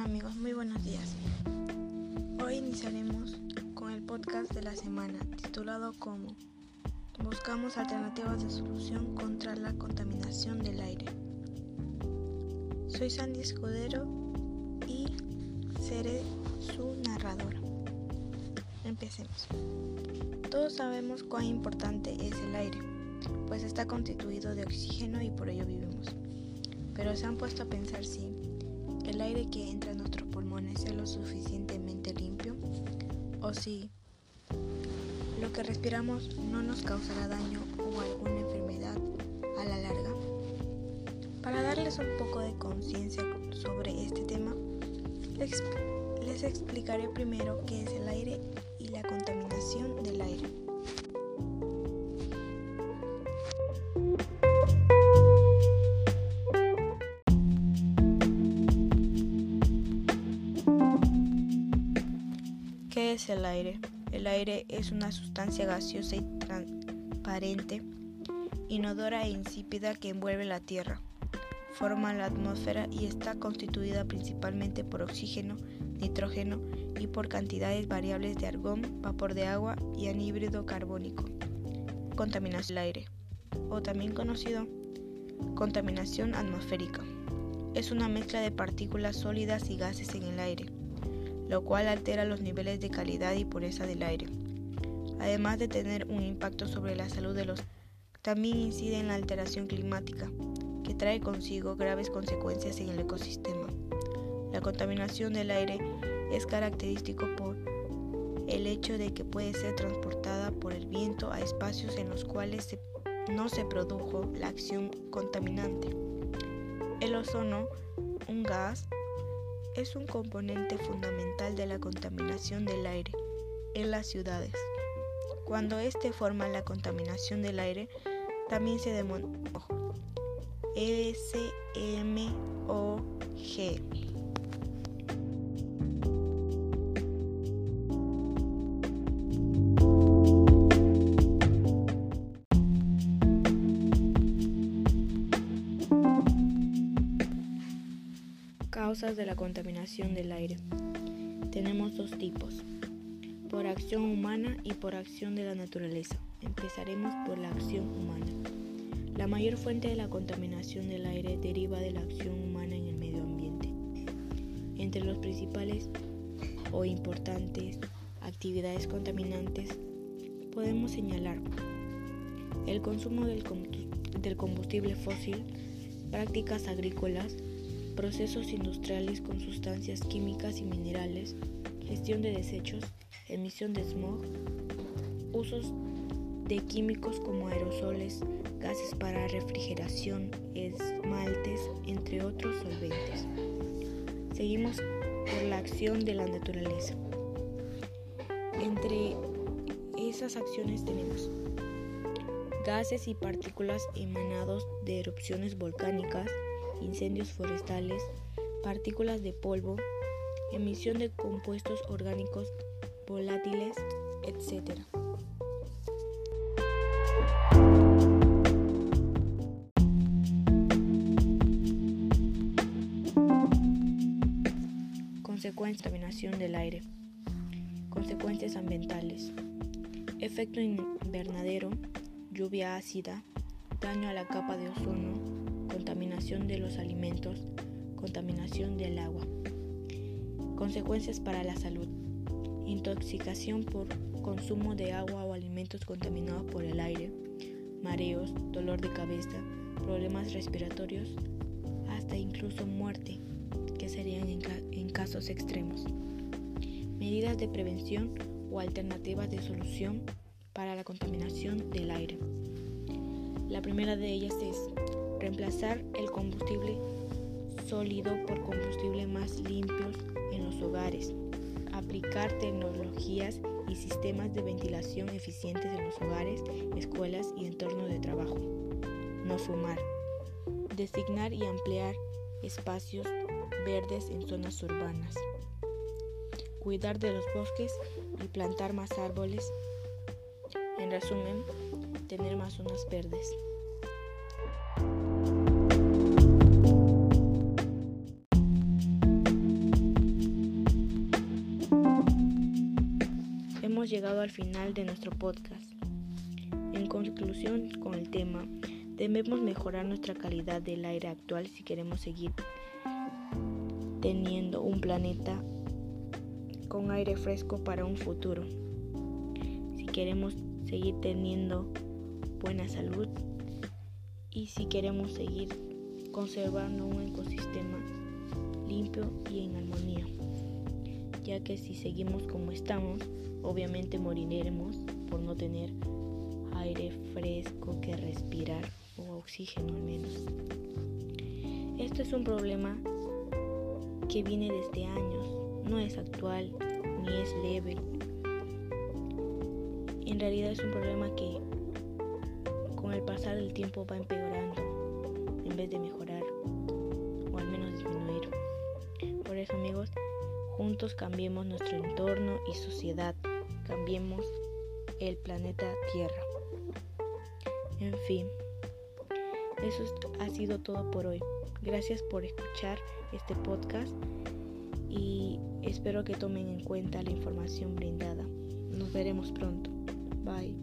amigos? Muy buenos días. Hoy iniciaremos con el podcast de la semana titulado como Buscamos alternativas de solución contra la contaminación del aire. Soy Sandy Escudero y seré su narradora. Empecemos. Todos sabemos cuán importante es el aire, pues está constituido de oxígeno y por ello vivimos. Pero se han puesto a pensar si el aire que entra en nuestros pulmones es lo suficientemente limpio o si lo que respiramos no nos causará daño o alguna enfermedad a la larga. Para darles un poco de conciencia sobre este tema, les, les explicaré primero qué es el aire y la contaminación del aire. ¿Qué es el aire? El aire es una sustancia gaseosa y transparente, inodora e insípida que envuelve la Tierra, forma la atmósfera y está constituida principalmente por oxígeno, nitrógeno y por cantidades variables de argón, vapor de agua y anhídrido carbónico. Contaminación del aire, o también conocido contaminación atmosférica. Es una mezcla de partículas sólidas y gases en el aire lo cual altera los niveles de calidad y pureza del aire. Además de tener un impacto sobre la salud de los también incide en la alteración climática, que trae consigo graves consecuencias en el ecosistema. La contaminación del aire es característico por el hecho de que puede ser transportada por el viento a espacios en los cuales no se produjo la acción contaminante. El ozono, un gas es un componente fundamental de la contaminación del aire en las ciudades. Cuando este forma la contaminación del aire, también se denomina SMOG. Causas de la contaminación del aire. Tenemos dos tipos, por acción humana y por acción de la naturaleza. Empezaremos por la acción humana. La mayor fuente de la contaminación del aire deriva de la acción humana en el medio ambiente. Entre los principales o importantes actividades contaminantes podemos señalar el consumo del combustible fósil, prácticas agrícolas, procesos industriales con sustancias químicas y minerales, gestión de desechos, emisión de smog, usos de químicos como aerosoles, gases para refrigeración, esmaltes, entre otros solventes. Seguimos por la acción de la naturaleza. Entre esas acciones tenemos gases y partículas emanados de erupciones volcánicas, incendios forestales, partículas de polvo, emisión de compuestos orgánicos volátiles, etc. Consecuencias de contaminación del aire. Consecuencias ambientales. Efecto invernadero, lluvia ácida, daño a la capa de ozono, contaminación de los alimentos, contaminación del agua. Consecuencias para la salud. Intoxicación por consumo de agua o alimentos contaminados por el aire, mareos, dolor de cabeza, problemas respiratorios, hasta incluso muerte, que serían en, casos extremos. Medidas de prevención o alternativas de solución para la contaminación del aire. La primera de ellas es reemplazar el combustible sólido por combustible más limpios en los hogares, aplicar tecnologías y sistemas de ventilación eficientes en los hogares, escuelas y entornos de trabajo, no fumar, designar y ampliar espacios verdes en zonas urbanas, cuidar de los bosques y plantar más árboles, en resumen, tener más zonas verdes. Llegado al final de nuestro podcast. En conclusión con el tema, debemos mejorar nuestra calidad del aire actual si queremos seguir teniendo un planeta con aire fresco para un futuro. Si queremos seguir teniendo buena salud y si queremos seguir conservando un ecosistema limpio y en armonía, ya que si seguimos como estamos, obviamente moriremos por no tener aire fresco que respirar o oxígeno al menos. Esto es un problema que viene desde años, no es actual ni es leve. En realidad es un problema que con el pasar del tiempo va empeorando en vez de mejorar o al menos disminuir. Por eso amigos, juntos cambiemos nuestro entorno y sociedad, cambiemos el planeta Tierra. En fin, eso ha sido todo por hoy. Gracias por escuchar este podcast y espero que tomen en cuenta la información brindada. Nos veremos pronto. Bye.